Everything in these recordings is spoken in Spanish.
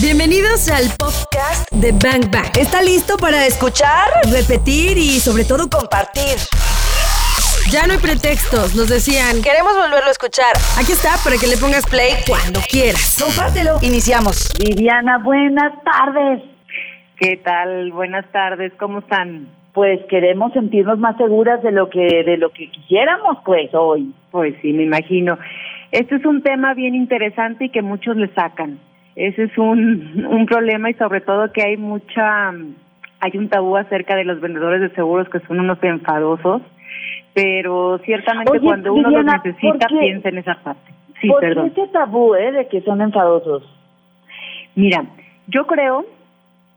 Bienvenidos al podcast de Bang Bang. ¿Está listo para escuchar, repetir y sobre todo compartir? Ya no hay pretextos, nos decían, queremos volverlo a escuchar. Aquí está para que le pongas play cuando quieras. Compártelo. Iniciamos. Viviana, buenas tardes. ¿Qué tal? Buenas tardes, ¿cómo están? Pues queremos sentirnos más seguras de lo que de lo que quisiéramos pues hoy. Pues sí, me imagino. Este es un tema bien interesante y que muchos le sacan. Ese es un, un problema y sobre todo que hay mucha hay un tabú acerca de los vendedores de seguros que son unos enfadosos, pero ciertamente Oye, cuando uno los necesita piensa en esa parte. Sí, ¿Por perdón. qué ese tabú, eh, de que son enfadosos? Mira, yo creo,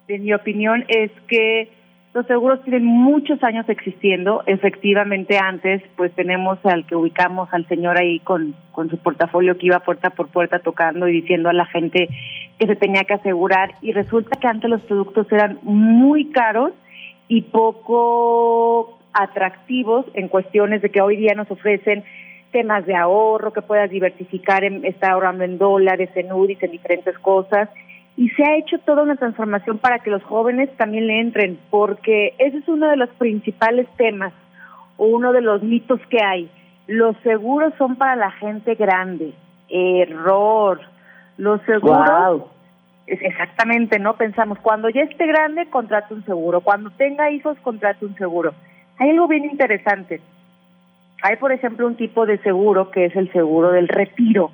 en mi opinión, es que los seguros tienen muchos años existiendo. Efectivamente, antes, pues tenemos al que ubicamos al señor ahí con, con su portafolio que iba puerta por puerta tocando y diciendo a la gente que se tenía que asegurar. Y resulta que antes los productos eran muy caros y poco atractivos en cuestiones de que hoy día nos ofrecen temas de ahorro, que puedas diversificar, en, estar ahorrando en dólares, en UDIs, en diferentes cosas. Y se ha hecho toda una transformación para que los jóvenes también le entren, porque ese es uno de los principales temas o uno de los mitos que hay. Los seguros son para la gente grande. Error. Los seguros es exactamente, ¿no? Pensamos, cuando ya esté grande, contrate un seguro. Cuando tenga hijos, contrate un seguro. Hay algo bien interesante. Hay, por ejemplo, un tipo de seguro que es el seguro del retiro,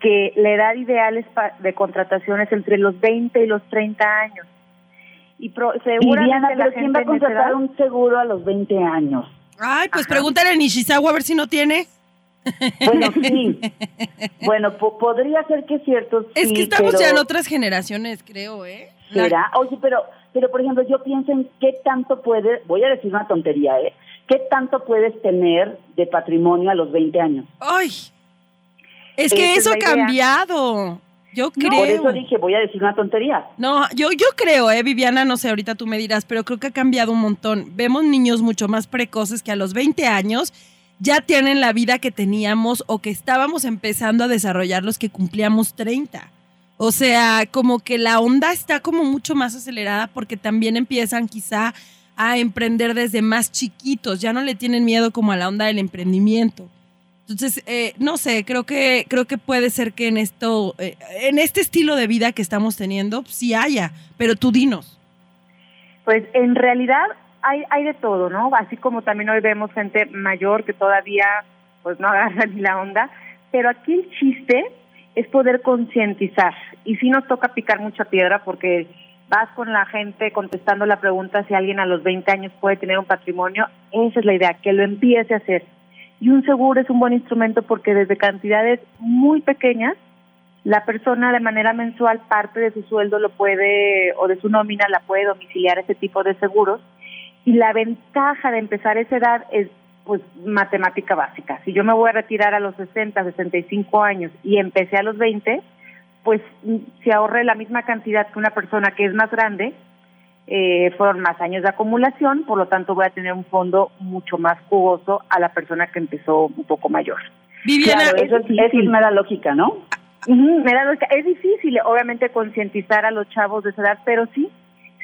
que la edad ideal es pa- de contratación es entre los 20 y los 30 años. Y pro- seguramente Viviana, la pero ¿quién gente va a contratar un seguro a los 20 años? Ay, pues Ajá. pregúntale a Nishizawa a ver si no tiene. Bueno, sí. bueno, po- podría ser que es cierto. Es sí, que estamos pero ya en otras generaciones, creo, ¿eh? La- ¿Será? Oye, pero, pero por ejemplo, yo pienso en qué tanto puede, voy a decir una tontería, ¿eh? ¿Qué tanto puedes tener de patrimonio a los 20 años? Ay, es que es eso ha cambiado. Yo creo. Por eso dije, voy a decir una tontería. No, yo, yo creo, eh, Viviana, no sé, ahorita tú me dirás, pero creo que ha cambiado un montón. Vemos niños mucho más precoces que a los 20 años ya tienen la vida que teníamos o que estábamos empezando a desarrollar los que cumplíamos 30. O sea, como que la onda está como mucho más acelerada porque también empiezan quizá a emprender desde más chiquitos, ya no le tienen miedo como a la onda del emprendimiento. Entonces, eh, no sé, creo que, creo que puede ser que en esto, eh, en este estilo de vida que estamos teniendo, sí haya, pero tú dinos. Pues en realidad hay, hay de todo, ¿no? Así como también hoy vemos gente mayor que todavía pues no agarra ni la onda, pero aquí el chiste es poder concientizar y sí nos toca picar mucha piedra porque vas con la gente contestando la pregunta si alguien a los 20 años puede tener un patrimonio, esa es la idea, que lo empiece a hacer. Y un seguro es un buen instrumento porque desde cantidades muy pequeñas la persona de manera mensual parte de su sueldo lo puede o de su nómina la puede domiciliar ese tipo de seguros y la ventaja de empezar esa edad es pues matemática básica. Si yo me voy a retirar a los 60, 65 años y empecé a los 20, pues mm, si ahorré la misma cantidad que una persona que es más grande, eh, fueron más años de acumulación, por lo tanto voy a tener un fondo mucho más jugoso a la persona que empezó un poco mayor. Viviana, Claro, eso, es, es eso difícil. me da lógica, ¿no? Me da lógica. Es difícil, obviamente, concientizar a los chavos de esa edad, pero sí,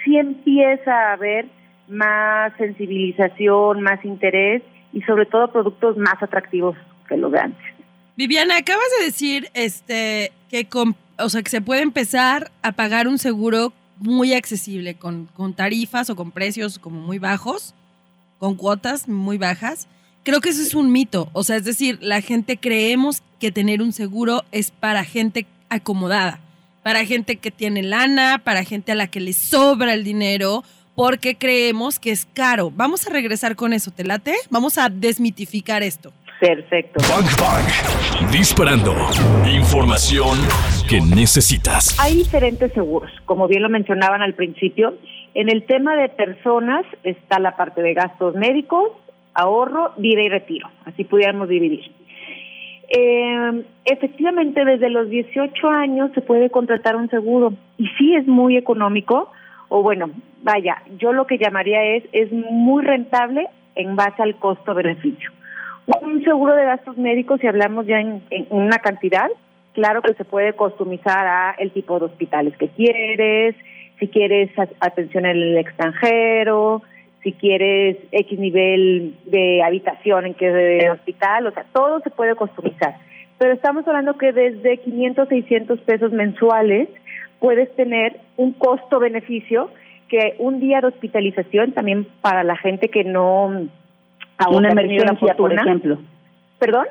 sí empieza a haber más sensibilización, más interés y sobre todo productos más atractivos que los de antes. Viviana, acabas de decir este que con- o sea, que se puede empezar a pagar un seguro muy accesible con, con tarifas o con precios como muy bajos, con cuotas muy bajas. Creo que eso es un mito, o sea, es decir, la gente creemos que tener un seguro es para gente acomodada, para gente que tiene lana, para gente a la que le sobra el dinero, porque creemos que es caro. Vamos a regresar con eso, ¿te late? Vamos a desmitificar esto. Perfecto. Disparando. Información que necesitas. Hay diferentes seguros, como bien lo mencionaban al principio. En el tema de personas está la parte de gastos médicos, ahorro, vida y retiro. Así pudiéramos dividir. Eh, efectivamente, desde los 18 años se puede contratar un seguro y sí es muy económico, o bueno, vaya, yo lo que llamaría es, es muy rentable en base al costo-beneficio. Un seguro de gastos médicos, si hablamos ya en, en una cantidad, claro que se puede customizar a el tipo de hospitales que quieres, si quieres atención en el extranjero, si quieres X nivel de habitación en que hospital, o sea, todo se puede customizar. Pero estamos hablando que desde 500, 600 pesos mensuales puedes tener un costo-beneficio que un día de hospitalización también para la gente que no... Una emergencia, por ejemplo. ¿Perdón?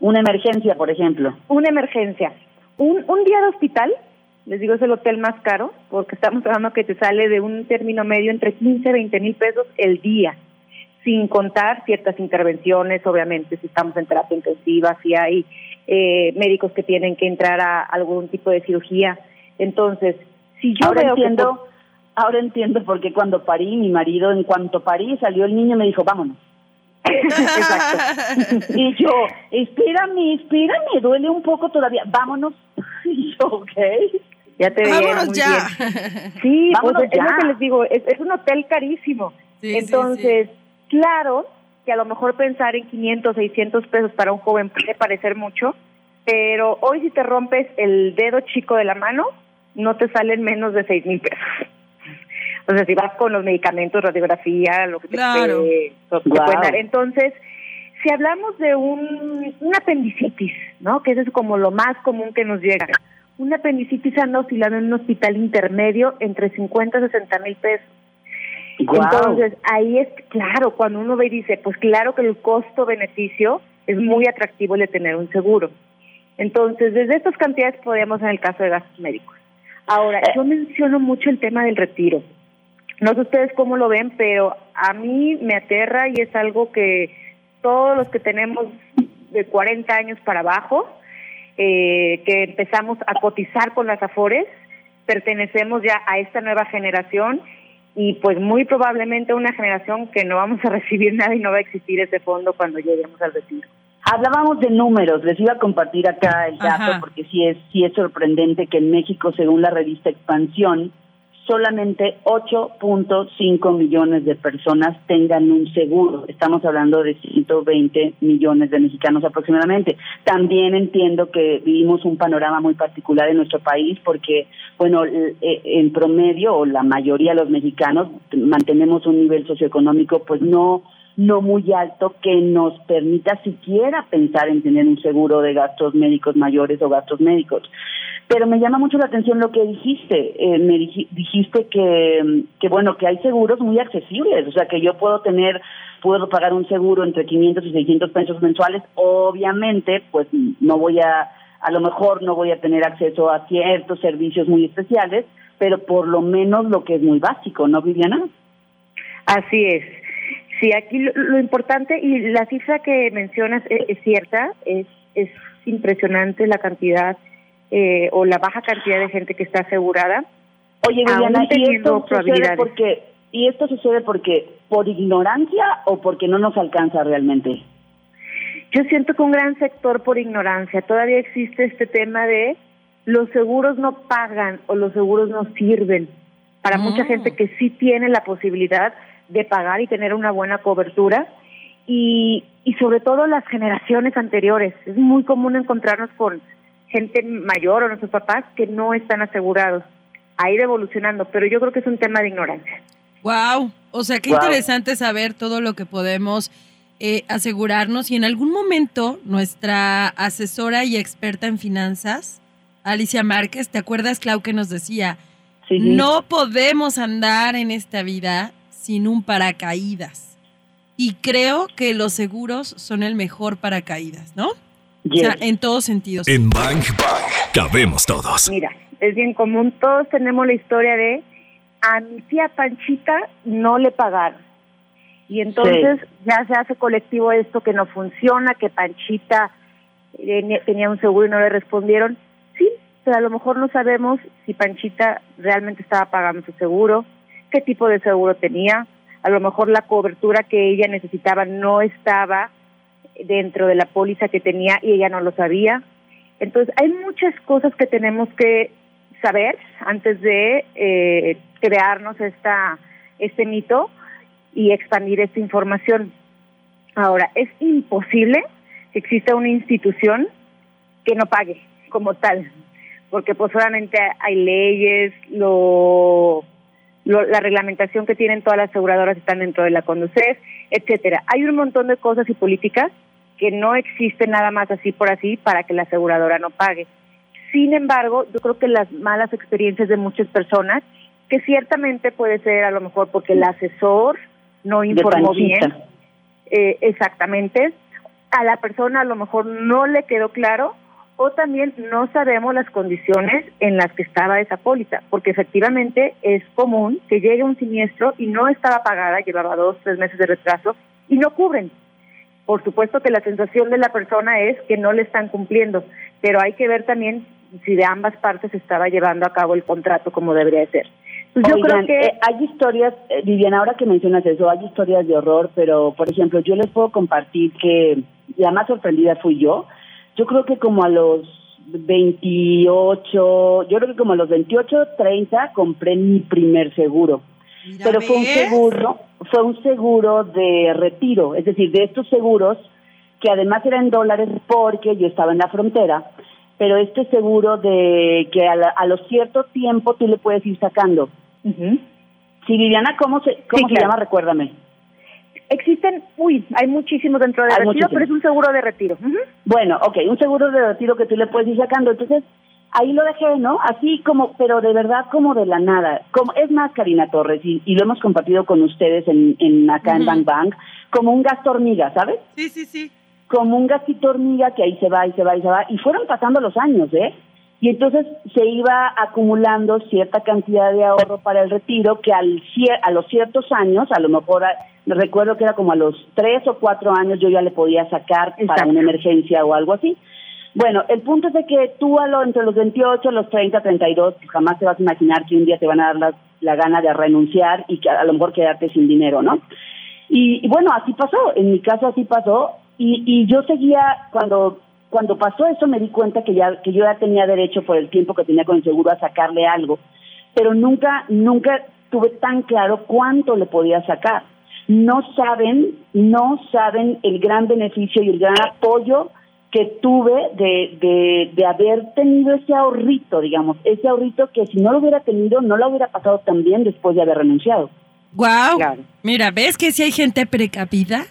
Una emergencia, por ejemplo. Una emergencia. Un, un día de hospital, les digo, es el hotel más caro, porque estamos hablando que te sale de un término medio entre 15 y 20 mil pesos el día, sin contar ciertas intervenciones, obviamente, si estamos en terapia intensiva, si hay eh, médicos que tienen que entrar a algún tipo de cirugía. Entonces, si yo ahora veo entiendo, ahora entiendo por qué cuando parí, mi marido, en cuanto parí, salió el niño y me dijo, vámonos. Exacto. y yo, espérame, espérame, duele un poco todavía, vámonos. Y yo, ok. Ya te Vámonos ya. Sí, pues es lo que les digo, es, un hotel carísimo. Entonces, claro que a lo mejor pensar en 500, 600 pesos para un joven puede parecer mucho, pero hoy si te rompes el dedo chico de la mano, no te salen menos de 6 mil pesos. O sea, si vas con los medicamentos, radiografía, lo que te, puede, dar. Entonces, si hablamos de un, un apendicitis, ¿no? Que eso es como lo más común que nos llega. Un apendicitis anda oscilando en un hospital intermedio entre 50 y 60 mil pesos. Entonces, ahí es claro, cuando uno ve y dice, pues claro que el costo-beneficio es muy atractivo el de tener un seguro. Entonces, desde estas cantidades podemos en el caso de gastos médicos. Ahora, eh. yo menciono mucho el tema del retiro. No sé ustedes cómo lo ven, pero a mí me aterra y es algo que todos los que tenemos de 40 años para abajo, eh, que empezamos a cotizar con las AFORES, pertenecemos ya a esta nueva generación y pues muy probablemente una generación que no vamos a recibir nada y no va a existir ese fondo cuando lleguemos al retiro. Hablábamos de números, les iba a compartir acá el dato porque sí es sí es sorprendente que en México, según la revista Expansión, solamente 8.5 millones de personas tengan un seguro. Estamos hablando de 120 millones de mexicanos aproximadamente. También entiendo que vivimos un panorama muy particular en nuestro país porque, bueno, e, en promedio o la mayoría de los mexicanos mantenemos un nivel socioeconómico pues no no muy alto que nos permita siquiera pensar en tener un seguro de gastos médicos mayores o gastos médicos. Pero me llama mucho la atención lo que dijiste. Eh, me dijiste que, que, bueno, que hay seguros muy accesibles. O sea, que yo puedo tener, puedo pagar un seguro entre 500 y 600 pesos mensuales. Obviamente, pues no voy a, a lo mejor no voy a tener acceso a ciertos servicios muy especiales, pero por lo menos lo que es muy básico, ¿no, Viviana? Así es. Sí, aquí lo, importante y la cifra que mencionas es, es cierta, es, es impresionante la cantidad eh, o la baja cantidad de gente que está asegurada. Oye, Viviana, ¿y esto sucede porque y esto sucede porque por ignorancia o porque no nos alcanza realmente? Yo siento que un gran sector por ignorancia. Todavía existe este tema de los seguros no pagan o los seguros no sirven. Para mucha ah. gente que sí tiene la posibilidad de pagar y tener una buena cobertura. Y, y sobre todo las generaciones anteriores. Es muy común encontrarnos con gente mayor o nuestros papás que no están asegurados. A ir evolucionando, pero yo creo que es un tema de ignorancia. Wow, o sea, qué interesante saber todo lo que podemos eh, asegurarnos. Y en algún momento nuestra asesora y experta en finanzas, Alicia Márquez, ¿te acuerdas, Clau, que nos decía, no podemos andar en esta vida sin un paracaídas? Y creo que los seguros son el mejor paracaídas, ¿no? O sea, en todos sentidos. En Bang Bang cabemos todos. Mira, es bien común, todos tenemos la historia de a mi tía Panchita no le pagaron. Y entonces ya se hace colectivo esto que no funciona, que Panchita tenía un seguro y no le respondieron. Sí, pero a lo mejor no sabemos si Panchita realmente estaba pagando su seguro, qué tipo de seguro tenía, a lo mejor la cobertura que ella necesitaba no estaba dentro de la póliza que tenía y ella no lo sabía. Entonces, hay muchas cosas que tenemos que saber antes de eh, crearnos esta, este mito y expandir esta información. Ahora, es imposible que exista una institución que no pague como tal, porque pues solamente hay leyes, lo, la reglamentación que tienen todas las aseguradoras están dentro de la CONDUCEF, etcétera. Hay un montón de cosas y políticas que no existen nada más así por así para que la aseguradora no pague. Sin embargo, yo creo que las malas experiencias de muchas personas, que ciertamente puede ser a lo mejor porque el asesor no informó bien, eh, exactamente, a la persona a lo mejor no le quedó claro o también no sabemos las condiciones en las que estaba esa póliza, porque efectivamente es común que llegue un siniestro y no estaba pagada, llevaba dos, tres meses de retraso y no cubren. Por supuesto que la sensación de la persona es que no le están cumpliendo, pero hay que ver también si de ambas partes estaba llevando a cabo el contrato como debería ser. Pues yo creo que eh, hay historias, eh, Viviana, ahora que mencionas eso, hay historias de horror, pero por ejemplo, yo les puedo compartir que la más sorprendida fui yo. Yo creo que como a los 28, yo creo que como a los 28, 30 compré mi primer seguro. pero fue un seguro, fue un seguro de retiro, es decir, de estos seguros que además eran dólares porque yo estaba en la frontera, pero este seguro de que a, los cierto tiempo tú le puedes ir sacando. Sí, Viviana, ¿cómo se, cómo se llama? Recuérdame. Existen, uy, hay muchísimos dentro de retiro, pero es un seguro de retiro. Bueno, ok, un seguro de retiro que tú le puedes ir sacando. Entonces, ahí lo dejé, ¿no? Así como, pero de verdad como de la nada. Como, es más, Karina Torres, y, lo hemos compartido con ustedes en, en acá en Bank Bank, como un gasto hormiga, ¿sabes? Sí, sí, sí. Como un gastito hormiga que ahí se va y se va y se va. Y fueron pasando los años, ¿eh? Y entonces se iba acumulando cierta cantidad de ahorro para el retiro que al a los ciertos años, a lo mejor recuerdo que era como a los tres o cuatro años yo ya le podía sacar para una emergencia o algo así. Bueno, el punto es de que tú a lo, entre los 28, los 30, 32, pues jamás te vas a imaginar que un día te van a dar la, la gana de renunciar y que a lo mejor quedarte sin dinero, ¿no? Y, y bueno, así pasó, en mi caso así pasó, y, y yo seguía, cuando cuando pasó eso me di cuenta que ya que yo ya tenía derecho por el tiempo que tenía con el seguro a sacarle algo, pero nunca nunca tuve tan claro cuánto le podía sacar. No saben, no saben el gran beneficio y el gran apoyo que tuve de, de, de haber tenido ese ahorrito, digamos, ese ahorrito que si no lo hubiera tenido no lo hubiera pasado tan bien después de haber renunciado. Wow. Mira, ¿ves que si hay gente precavida?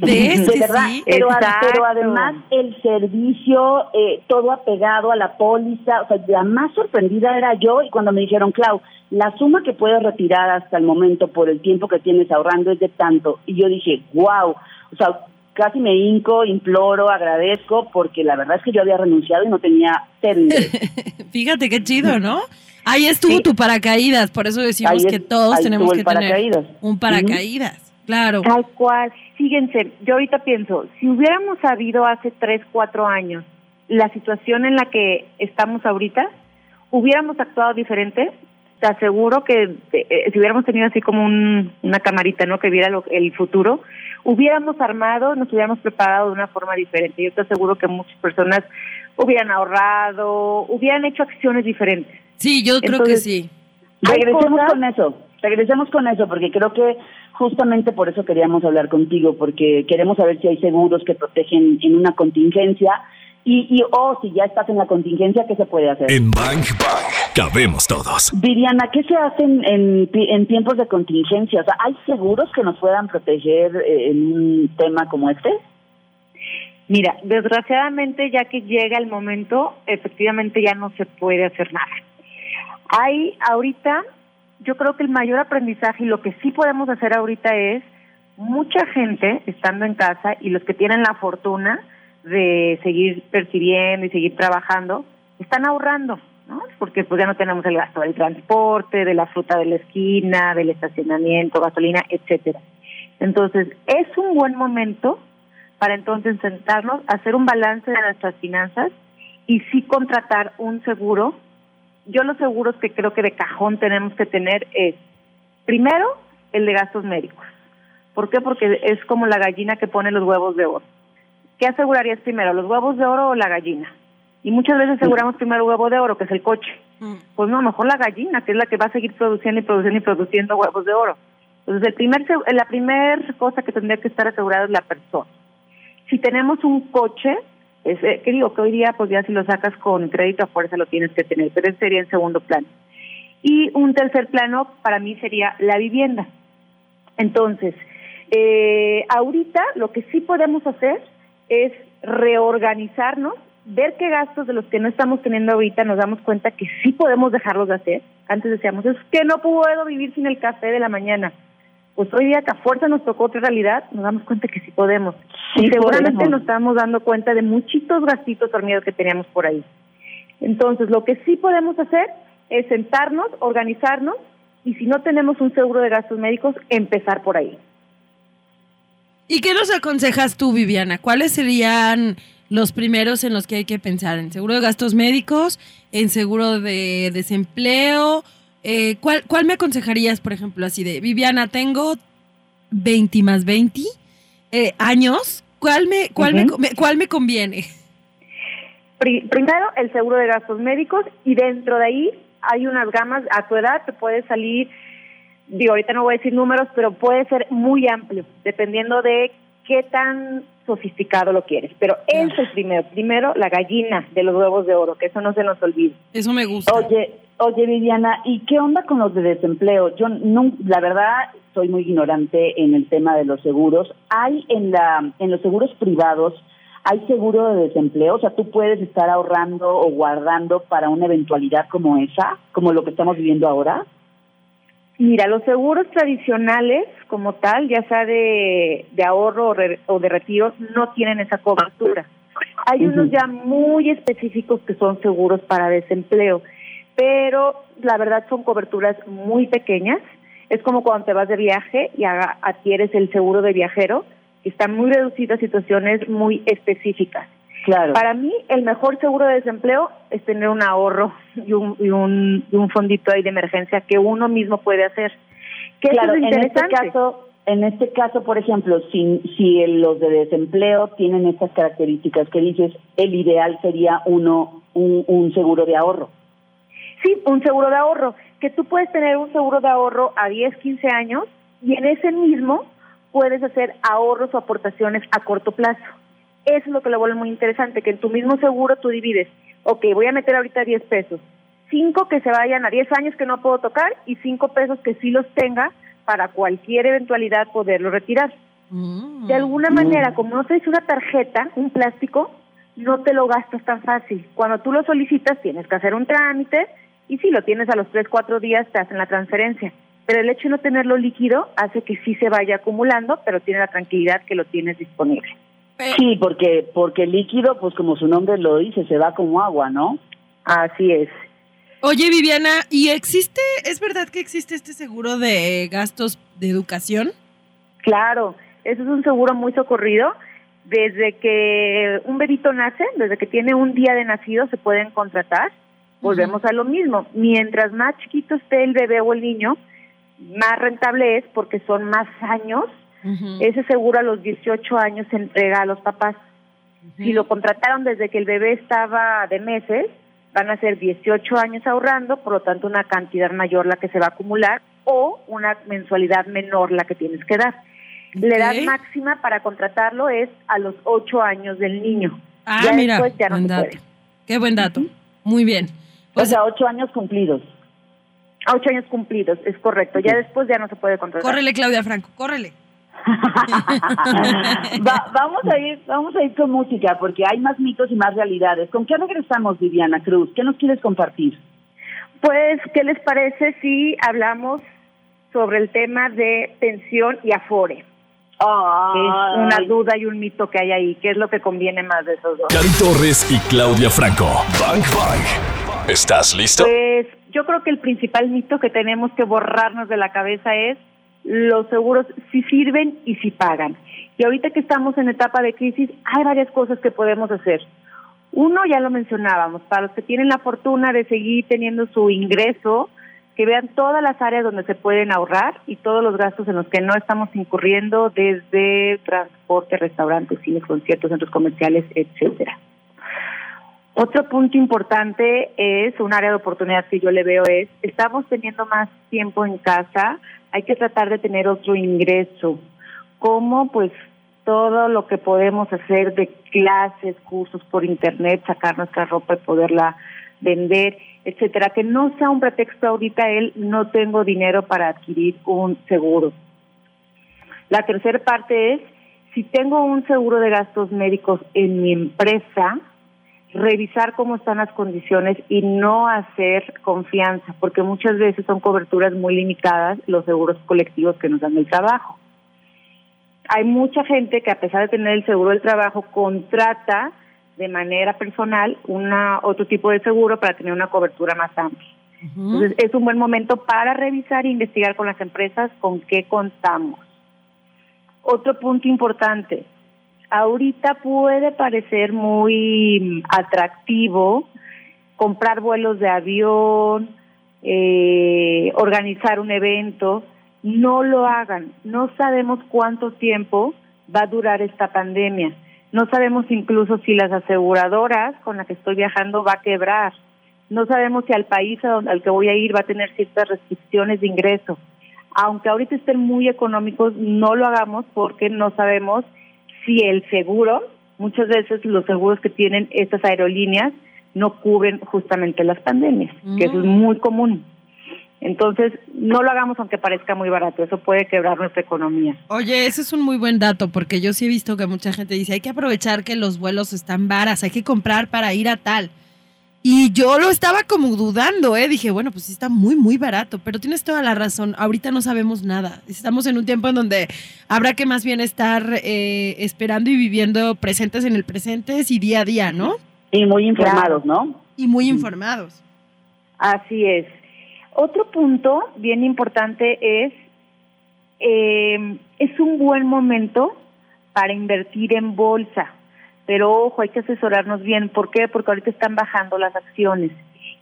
De, verdad, pero, pero, además el servicio, eh, todo apegado a la póliza, o sea, la más sorprendida era yo y cuando me dijeron, Clau, la suma que puedes retirar hasta el momento por el tiempo que tienes ahorrando es de tanto. Y yo dije, wow, o sea, casi me hinco, imploro, agradezco, porque la verdad es que yo había renunciado y no tenía término. Fíjate qué chido, ¿no? Ahí estuvo tu paracaídas, por eso decimos que todos tenemos que tener un paracaídas. Claro. Tal cual. Fíjense, yo ahorita pienso, si hubiéramos sabido hace tres, cuatro años la situación en la que estamos ahorita, hubiéramos actuado diferente. Te aseguro que eh, si hubiéramos tenido así como una camarita, ¿no? Que viera el futuro, hubiéramos armado, nos hubiéramos preparado de una forma diferente. Yo te aseguro que muchas personas hubieran ahorrado, hubieran hecho acciones diferentes. Sí, yo creo que sí. Regresemos con eso, regresemos con eso, porque creo que justamente por eso queríamos hablar contigo, porque queremos saber si hay seguros que protegen en una contingencia y, y o si ya estás en la contingencia, ¿qué se puede hacer? En Bank Bank cabemos todos. Viriana, ¿qué se hace en, en, tiempos de contingencia? O sea, ¿hay seguros que nos puedan proteger eh, en un tema como este? Mira, desgraciadamente ya que llega el momento, efectivamente ya no se puede hacer nada. Hay ahorita yo creo que el mayor aprendizaje y lo que sí podemos hacer ahorita es mucha gente estando en casa y los que tienen la fortuna de seguir percibiendo y seguir trabajando, están ahorrando, ¿no? Porque pues ya no tenemos el gasto del transporte, de la fruta de la esquina, del estacionamiento, gasolina, etcétera. Entonces, es un buen momento para entonces sentarnos, hacer un balance de nuestras finanzas y sí contratar un seguro yo los seguros que creo que de cajón tenemos que tener es, primero, el de gastos médicos. ¿Por qué? Porque es como la gallina que pone los huevos de oro. ¿Qué asegurarías primero, los huevos de oro o la gallina? Y muchas veces aseguramos primero el huevo de oro, que es el coche. Mm. Pues no, mejor la gallina, que es la que va a seguir produciendo y produciendo y produciendo huevos de oro. Entonces, el primer, la primera cosa que tendría que estar asegurada es la persona. Si tenemos un coche, Es, eh, que digo que hoy día, pues ya si lo sacas con crédito a fuerza lo tienes que tener, pero ese sería en segundo plano. Y un tercer plano para mí sería la vivienda. Entonces, eh, ahorita lo que sí podemos hacer es reorganizarnos, ver qué gastos de los que no estamos teniendo ahorita nos damos cuenta que sí podemos dejarlos de hacer. Antes decíamos, es que no puedo vivir sin el café de la mañana. Pues hoy día que a fuerza nos tocó otra realidad, nos damos cuenta que sí podemos. y seguramente nos estamos dando cuenta de muchitos gastitos dormidos que teníamos por ahí. Entonces, lo que sí podemos hacer es sentarnos, organizarnos y si no tenemos un seguro de gastos médicos, empezar por ahí. ¿Y qué nos aconsejas tú, Viviana? ¿Cuáles serían los primeros en los que hay que pensar? ¿En seguro de gastos médicos? ¿En seguro de desempleo? Eh, ¿cuál, ¿Cuál me aconsejarías, por ejemplo, así de, Viviana, tengo 20 más 20 eh, años? ¿Cuál me, cuál, me, ¿Cuál me conviene? Primero, el seguro de gastos médicos y dentro de ahí hay unas gamas, a tu edad te puede salir, digo, ahorita no voy a decir números, pero puede ser muy amplio, dependiendo de qué tan sofisticado lo quieres. Pero eso es primero, primero la gallina de los huevos de oro, que eso no se nos olvide. Eso me gusta. Oye, oye Viviana, ¿y qué onda con los de desempleo? Yo no, la verdad soy muy ignorante en el tema de los seguros. Hay en la en los seguros privados ¿Hay seguro de desempleo? O sea, tú puedes estar ahorrando o guardando para una eventualidad como esa, como lo que estamos viviendo ahora. Mira, los seguros tradicionales como tal, ya sea de, ahorro o, de retiro, no tienen esa cobertura. Hay unos ya muy específicos que son seguros para desempleo, pero la verdad son coberturas muy pequeñas. Es como cuando te vas de viaje y adquieres el seguro de viajero, están muy reducidas a situaciones muy específicas. Claro. Para mí, el mejor seguro de desempleo es tener un ahorro y un, y un, y un fondito ahí de emergencia que uno mismo puede hacer. claro, en este caso, en este caso, por ejemplo, si, si los de desempleo tienen estas características que dices, el ideal sería uno un, un seguro de ahorro. Sí, un seguro de ahorro, que tú puedes tener un seguro de ahorro a 10, 15 años y en ese mismo puedes hacer ahorros o aportaciones a corto plazo. Eso es lo que lo vuelve muy interesante, que en tu mismo seguro tú divides, ok, voy a meter ahorita 10 pesos, 5 que se vayan a 10 años que no puedo tocar y 5 pesos que sí los tenga para cualquier eventualidad poderlo retirar. Mm. De alguna manera, como no traes una tarjeta, un plástico, no te lo gastas tan fácil. Cuando tú lo solicitas tienes que hacer un trámite y si lo tienes a los 3, 4 días te hacen la transferencia pero el hecho de no tenerlo líquido hace que sí se vaya acumulando, pero tiene la tranquilidad que lo tienes disponible. Sí, porque porque el líquido, pues como su nombre lo dice, se va como agua, ¿no? Así es. Oye, Viviana, ¿y existe, es verdad que existe este seguro de gastos de educación? Claro, eso es un seguro muy socorrido. Desde que un bebito nace, desde que tiene un día de nacido, se pueden contratar. Volvemos a lo mismo. Mientras más chiquito esté el bebé o el niño, más rentable es porque son más años. Ese seguro a los 18 años se entrega a los papás. Si lo contrataron desde que el bebé estaba de meses, van a ser 18 años ahorrando, por lo tanto una cantidad mayor la que se va a acumular o una mensualidad menor la que tienes que dar. La edad máxima para contratarlo es a los 8 años del niño. Ah, mira, ya no se Qué buen dato. Muy bien. O sea, 8 años cumplidos. A ocho años cumplidos, es correcto. Ya después ya no se puede controlar. Córrele, Claudia Franco, córrele. vamos a ir, vamos a ir con música porque hay más mitos y más realidades. ¿Con qué regresamos, Viviana Cruz? ¿Qué nos quieres compartir? Pues, ¿qué les parece si hablamos sobre el tema de pensión y afore? es una duda y un mito que hay ahí. ¿Qué es lo que conviene más de esos dos? Cari Torres y Claudia Franco. Bank Bank. ¿Estás listo? Pues yo creo que el principal mito que tenemos que borrarnos de la cabeza es los seguros si sirven y si pagan. Y ahorita que estamos en etapa de crisis, hay varias cosas que podemos hacer. Uno, ya lo mencionábamos, para los que tienen la fortuna de seguir teniendo su ingreso, que vean todas las áreas donde se pueden ahorrar y todos los gastos en los que no estamos incurriendo desde transporte, restaurantes, cines, conciertos, centros comerciales, etcétera. Otro punto importante es un área de oportunidad que yo le veo es, estamos teniendo más tiempo en casa, hay que tratar de tener otro ingreso, como pues todo lo que podemos hacer de clases, cursos por internet, sacar nuestra ropa y poderla vender, etcétera, que no sea un pretexto ahorita el no tengo dinero para adquirir un seguro. La tercera parte es, si tengo un seguro de gastos médicos en mi empresa, revisar cómo están las condiciones y no hacer confianza, porque muchas veces son coberturas muy limitadas los seguros colectivos que nos dan el trabajo. Hay mucha gente que a pesar de tener el seguro del trabajo contrata de manera personal una otro tipo de seguro para tener una cobertura más amplia. Entonces es un buen momento para revisar e investigar con las empresas con qué contamos. Otro punto importante, ahorita puede parecer muy atractivo comprar vuelos de avión, eh, organizar un evento, no lo hagan. No sabemos cuánto tiempo va a durar esta pandemia. No sabemos incluso si las aseguradoras con las que estoy viajando va a quebrar. No sabemos si al país al que voy a ir va a tener ciertas restricciones de ingreso. Aunque ahorita estén muy económicos, no lo hagamos porque no sabemos si el seguro, muchas veces los seguros que tienen estas aerolíneas no cubren justamente las pandemias, que eso es mm. muy común. Entonces, no lo hagamos aunque parezca muy barato, eso puede quebrar nuestra economía. Oye, ese es un muy buen dato, porque yo sí he visto que mucha gente dice, hay que aprovechar que los vuelos están varas, hay que comprar para ir a tal. Y yo lo estaba como dudando, ¿eh? Dije, bueno, pues sí está muy, muy barato, pero tienes toda la razón, ahorita no sabemos nada. Estamos en un tiempo en donde habrá que más bien estar eh, esperando y viviendo presentes en el presente y día a día, ¿no? Y muy informados, ¿no? Y muy informados. Así es. Otro punto bien importante es, eh, es un buen momento para invertir en bolsa pero ojo, hay que asesorarnos bien. ¿Por qué? Porque ahorita están bajando las acciones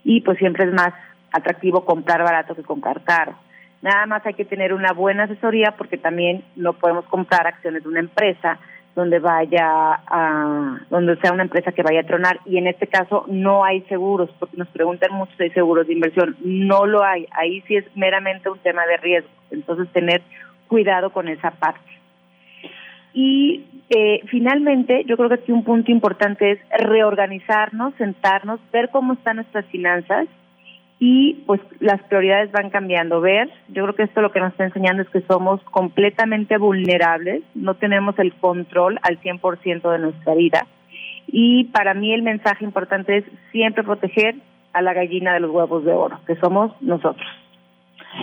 y pues siempre es más atractivo comprar barato que comprar caro. Nada más hay que tener una buena asesoría porque también no podemos comprar acciones de una empresa donde vaya a, donde sea una empresa que vaya a tronar y en este caso no hay seguros porque nos preguntan mucho si hay seguros de inversión, no lo hay, ahí sí es meramente un tema de riesgo, entonces tener cuidado con esa parte. Y eh, finalmente, yo creo que aquí un punto importante es reorganizarnos, sentarnos, ver cómo están nuestras finanzas y pues las prioridades van cambiando. Ver, yo creo que esto lo que nos está enseñando es que somos completamente vulnerables, no tenemos el control al 100% de nuestra vida. Y para mí el mensaje importante es siempre proteger a la gallina de los huevos de oro, que somos nosotros.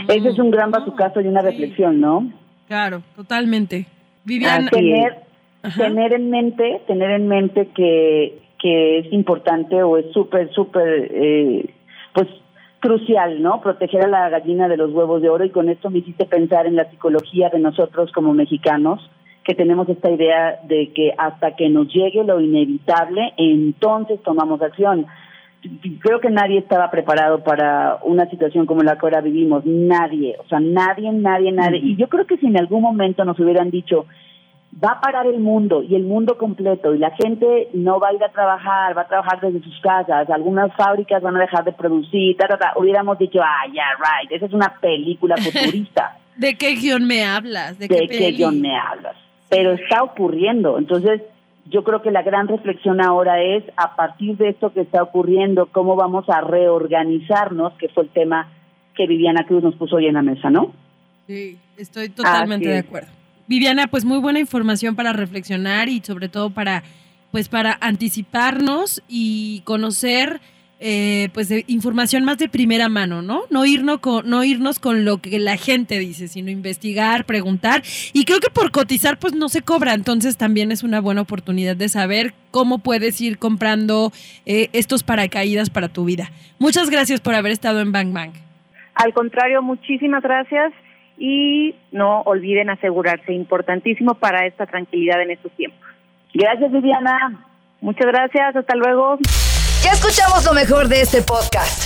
Ese es un gran batucazo y una reflexión, ¿no? Claro, totalmente. Tener, tener en mente, tener en mente que, que es importante o es súper, súper, eh, pues crucial, ¿no? Proteger a la gallina de los huevos de oro y con esto me hiciste pensar en la psicología de nosotros como mexicanos, que tenemos esta idea de que hasta que nos llegue lo inevitable, entonces tomamos acción. Creo que nadie estaba preparado para una situación como la que ahora vivimos, nadie, o sea, nadie, nadie, nadie. Y yo creo que si en algún momento nos hubieran dicho, va a parar el mundo y el mundo completo y la gente no va a ir a trabajar, va a trabajar desde sus casas, algunas fábricas van a dejar de producir, hubiéramos dicho, ah, yeah, right, esa es una película futurista. ¿De qué guion me hablas? ¿De, qué, guion me hablas? Pero está ocurriendo, entonces yo creo que la gran reflexión ahora es, a partir de esto que está ocurriendo, cómo vamos a reorganizarnos, que fue el tema que Viviana Cruz nos puso hoy en la mesa, ¿no? Sí, estoy totalmente de acuerdo. Viviana, pues muy buena información para reflexionar y sobre todo para, pues para anticiparnos y conocer eh, pues de información más de primera mano, ¿no? No irnos, con, no irnos con lo que la gente dice, sino investigar, preguntar. Y creo que por cotizar, pues no se cobra. Entonces también es una buena oportunidad de saber cómo puedes ir comprando eh, estos paracaídas para tu vida. Muchas gracias por haber estado en Bang Bang. Al contrario, muchísimas gracias y no olviden asegurarse, importantísimo para esta tranquilidad en estos tiempos. Gracias, Viviana. Muchas gracias, hasta luego. Ya escuchamos lo mejor de este podcast.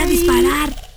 a disparar.